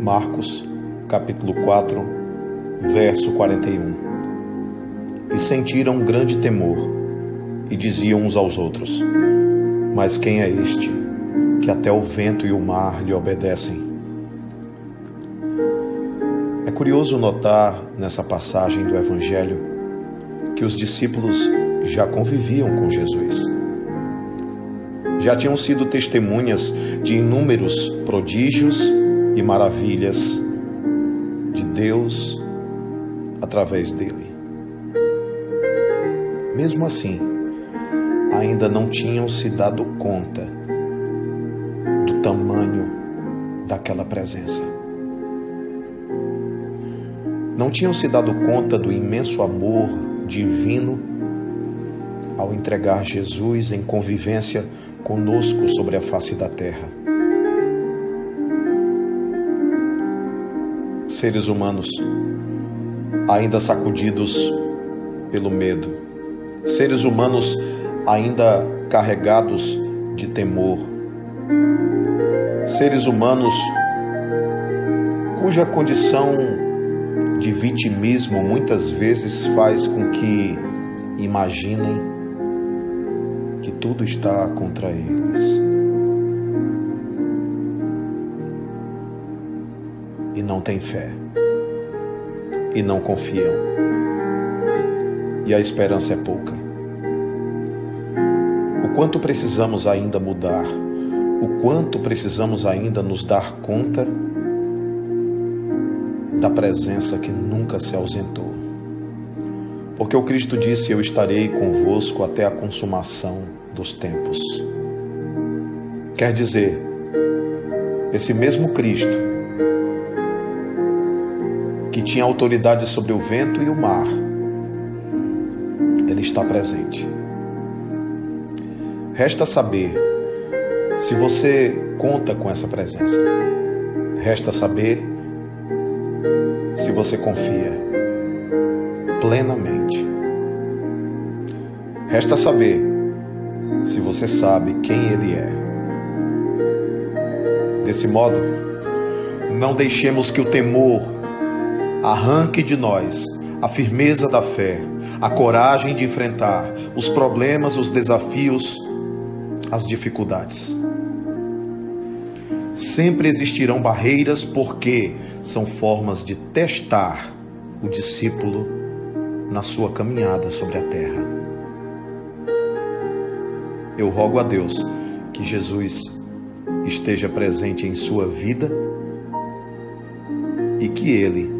Marcos, capítulo 4, verso 41. E sentiram grande temor, e diziam uns aos outros: Mas quem é este, que até o vento e o mar lhe obedecem? É curioso notar nessa passagem do Evangelho que os discípulos já conviviam com Jesus. Já tinham sido testemunhas de inúmeros prodígios e maravilhas de Deus através dele. Mesmo assim, ainda não tinham se dado conta do tamanho daquela presença. Não tinham se dado conta do imenso amor divino ao entregar Jesus em convivência conosco sobre a face da terra. Seres humanos ainda sacudidos pelo medo, seres humanos ainda carregados de temor, seres humanos cuja condição de vitimismo muitas vezes faz com que imaginem que tudo está contra eles. E não têm fé, e não confiam, e a esperança é pouca. O quanto precisamos ainda mudar, o quanto precisamos ainda nos dar conta da presença que nunca se ausentou. Porque o Cristo disse: Eu estarei convosco até a consumação dos tempos. Quer dizer, esse mesmo Cristo que tinha autoridade sobre o vento e o mar, ele está presente. Resta saber se você conta com essa presença. Resta saber se você confia plenamente. Resta saber se você sabe quem Ele é. Desse modo, não deixemos que o temor Arranque de nós a firmeza da fé, a coragem de enfrentar os problemas, os desafios, as dificuldades. Sempre existirão barreiras porque são formas de testar o discípulo na sua caminhada sobre a terra. Eu rogo a Deus que Jesus esteja presente em sua vida e que Ele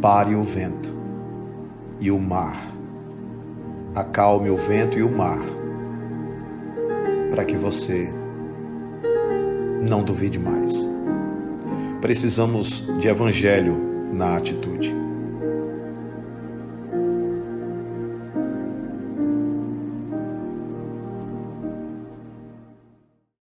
pare o vento e o mar. Acalme o vento e o mar, para que você não duvide mais. Precisamos de evangelho na atitude.